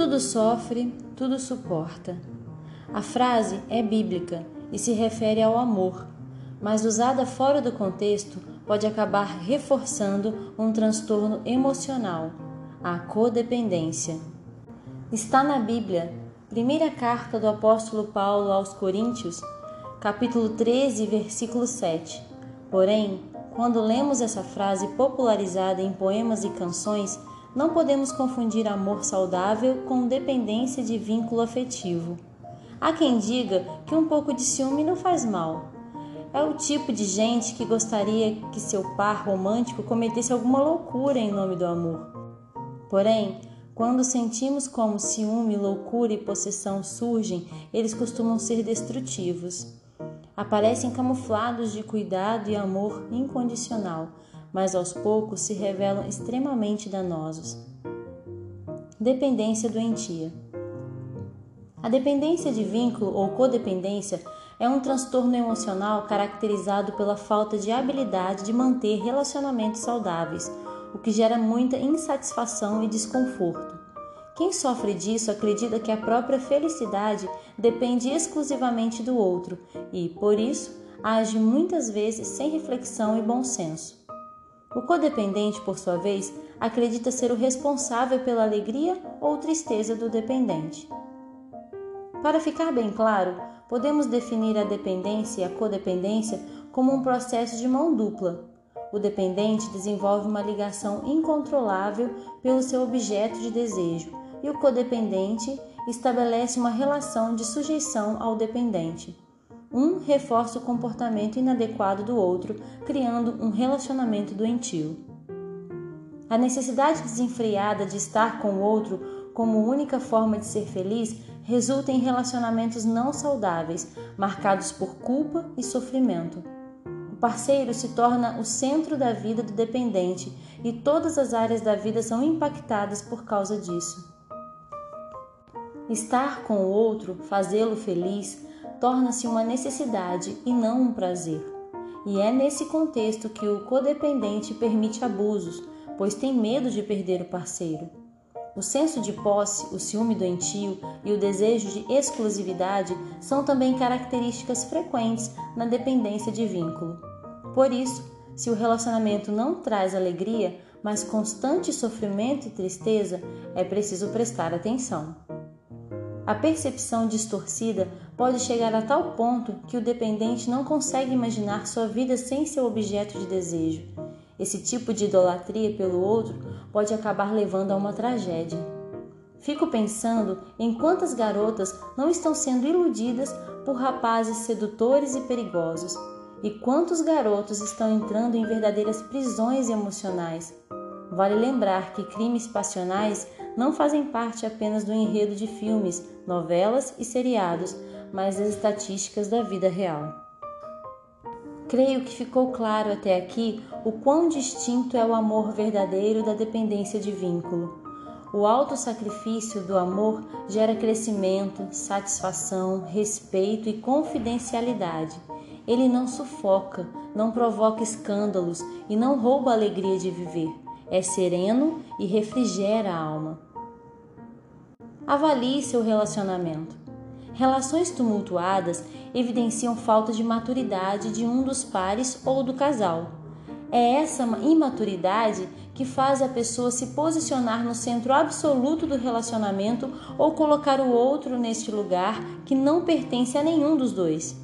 Tudo sofre, tudo suporta. A frase é bíblica e se refere ao amor, mas usada fora do contexto pode acabar reforçando um transtorno emocional, a codependência. Está na Bíblia, primeira carta do apóstolo Paulo aos Coríntios, capítulo 13, versículo 7. Porém, quando lemos essa frase popularizada em poemas e canções, não podemos confundir amor saudável com dependência de vínculo afetivo. Há quem diga que um pouco de ciúme não faz mal. É o tipo de gente que gostaria que seu par romântico cometesse alguma loucura em nome do amor. Porém, quando sentimos como ciúme, loucura e possessão surgem, eles costumam ser destrutivos. Aparecem camuflados de cuidado e amor incondicional, mas aos poucos se revelam extremamente danosos. Dependência doentia. A dependência de vínculo ou codependência é um transtorno emocional caracterizado pela falta de habilidade de manter relacionamentos saudáveis, o que gera muita insatisfação e desconforto. Quem sofre disso acredita que a própria felicidade depende exclusivamente do outro e, por isso, age muitas vezes sem reflexão e bom senso. O codependente, por sua vez, acredita ser o responsável pela alegria ou tristeza do dependente. Para ficar bem claro, podemos definir a dependência e a codependência como um processo de mão dupla. O dependente desenvolve uma ligação incontrolável pelo seu objeto de desejo, e o codependente estabelece uma relação de sujeição ao dependente. Um reforça o comportamento inadequado do outro, criando um relacionamento doentio. A necessidade desenfreada de estar com o outro como única forma de ser feliz resulta em relacionamentos não saudáveis, marcados por culpa e sofrimento. O parceiro se torna o centro da vida do dependente e todas as áreas da vida são impactadas por causa disso. Estar com o outro, fazê-lo feliz, torna-se uma necessidade e não um prazer. E é nesse contexto que o codependente permite abusos, pois tem medo de perder o parceiro. O senso de posse, o ciúme doentio e o desejo de exclusividade são também características frequentes na dependência de vínculo. Por isso, se o relacionamento não traz alegria, mas constante sofrimento e tristeza, é preciso prestar atenção. A percepção distorcida pode chegar a tal ponto que o dependente não consegue imaginar sua vida sem seu objeto de desejo. Esse tipo de idolatria pelo outro pode acabar levando a uma tragédia. Fico pensando em quantas garotas não estão sendo iludidas por rapazes sedutores e perigosos, e quantos garotos estão entrando em verdadeiras prisões emocionais. Vale lembrar que crimes passionais não fazem parte apenas do enredo de filmes, novelas e seriados, mas das estatísticas da vida real. Creio que ficou claro até aqui o quão distinto é o amor verdadeiro da dependência de vínculo. O alto sacrifício do amor gera crescimento, satisfação, respeito e confidencialidade. Ele não sufoca, não provoca escândalos e não rouba a alegria de viver é sereno e refrigera a alma. Avalie seu relacionamento. Relações tumultuadas evidenciam falta de maturidade de um dos pares ou do casal. É essa imaturidade que faz a pessoa se posicionar no centro absoluto do relacionamento ou colocar o outro neste lugar que não pertence a nenhum dos dois.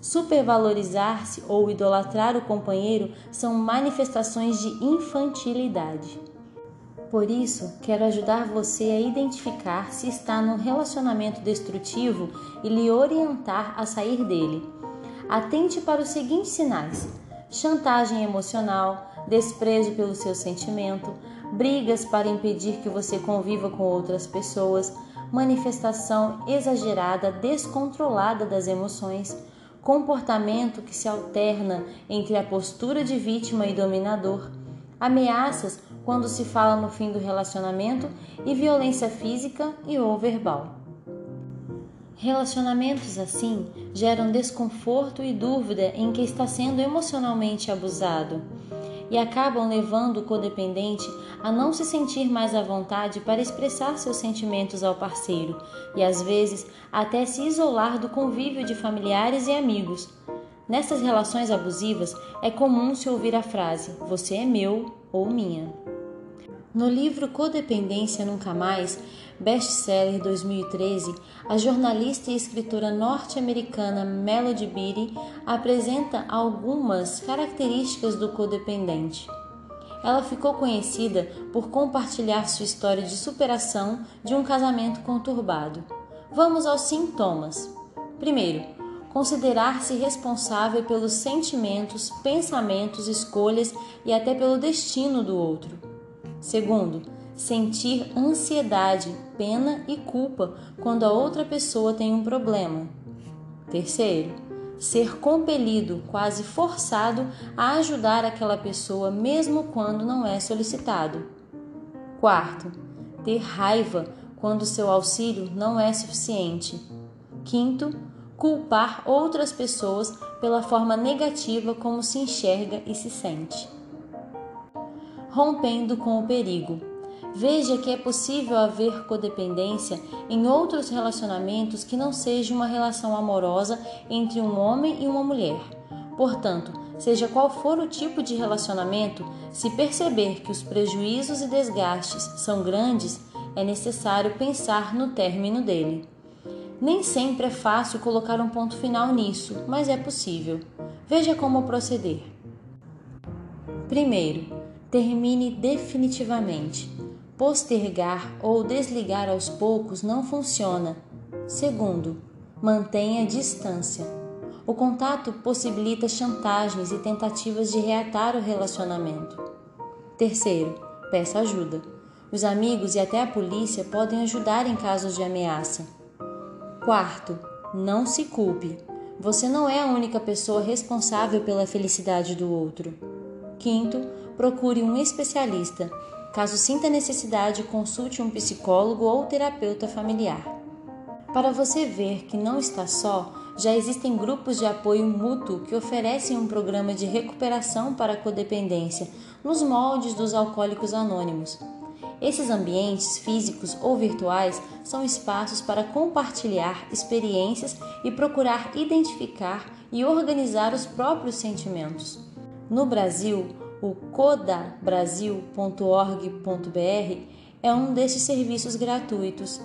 Supervalorizar-se ou idolatrar o companheiro são manifestações de infantilidade. Por isso, quero ajudar você a identificar se está num relacionamento destrutivo e lhe orientar a sair dele. Atente para os seguintes sinais: chantagem emocional, desprezo pelo seu sentimento, brigas para impedir que você conviva com outras pessoas, manifestação exagerada, descontrolada das emoções comportamento que se alterna entre a postura de vítima e dominador, ameaças quando se fala no fim do relacionamento e violência física e ou verbal. Relacionamentos assim geram desconforto e dúvida em que está sendo emocionalmente abusado. E acabam levando o codependente a não se sentir mais à vontade para expressar seus sentimentos ao parceiro e às vezes até se isolar do convívio de familiares e amigos. Nessas relações abusivas é comum se ouvir a frase: você é meu ou minha. No livro Codependência Nunca Mais, best-seller 2013, a jornalista e escritora norte-americana Melody Beattie apresenta algumas características do codependente. Ela ficou conhecida por compartilhar sua história de superação de um casamento conturbado. Vamos aos sintomas. Primeiro, considerar-se responsável pelos sentimentos, pensamentos, escolhas e até pelo destino do outro. Segundo, sentir ansiedade, pena e culpa quando a outra pessoa tem um problema. Terceiro, ser compelido, quase forçado a ajudar aquela pessoa mesmo quando não é solicitado. Quarto, ter raiva quando seu auxílio não é suficiente. Quinto, culpar outras pessoas pela forma negativa como se enxerga e se sente rompendo com o perigo. Veja que é possível haver codependência em outros relacionamentos que não seja uma relação amorosa entre um homem e uma mulher. Portanto, seja qual for o tipo de relacionamento, se perceber que os prejuízos e desgastes são grandes, é necessário pensar no término dele. Nem sempre é fácil colocar um ponto final nisso, mas é possível. Veja como proceder. Primeiro, termine definitivamente. Postergar ou desligar aos poucos não funciona. Segundo, mantenha distância. O contato possibilita chantagens e tentativas de reatar o relacionamento. Terceiro, peça ajuda. Os amigos e até a polícia podem ajudar em casos de ameaça. Quarto, não se culpe. Você não é a única pessoa responsável pela felicidade do outro. Quinto, procure um especialista. Caso sinta necessidade, consulte um psicólogo ou terapeuta familiar. Para você ver que não está só, já existem grupos de apoio mútuo que oferecem um programa de recuperação para a codependência, nos moldes dos alcoólicos anônimos. Esses ambientes, físicos ou virtuais, são espaços para compartilhar experiências e procurar identificar e organizar os próprios sentimentos. No Brasil, o codabrasil.org.br é um desses serviços gratuitos.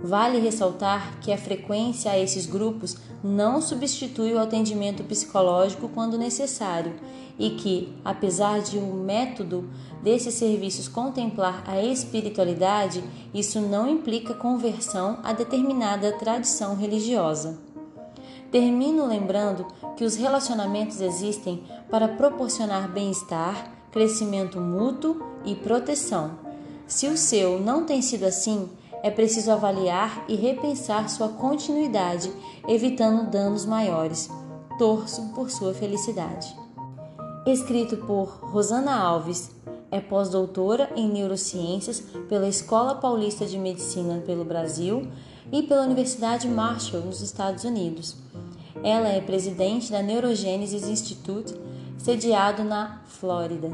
Vale ressaltar que a frequência a esses grupos não substitui o atendimento psicológico quando necessário e que, apesar de o método desses serviços contemplar a espiritualidade, isso não implica conversão a determinada tradição religiosa. Termino lembrando que os relacionamentos existem para proporcionar bem-estar, crescimento mútuo e proteção. Se o seu não tem sido assim, é preciso avaliar e repensar sua continuidade, evitando danos maiores. Torço por sua felicidade. Escrito por Rosana Alves, é pós-doutora em neurociências pela Escola Paulista de Medicina pelo Brasil e pela Universidade Marshall, nos Estados Unidos. Ela é presidente da Neurogenesis Institute, sediado na Flórida.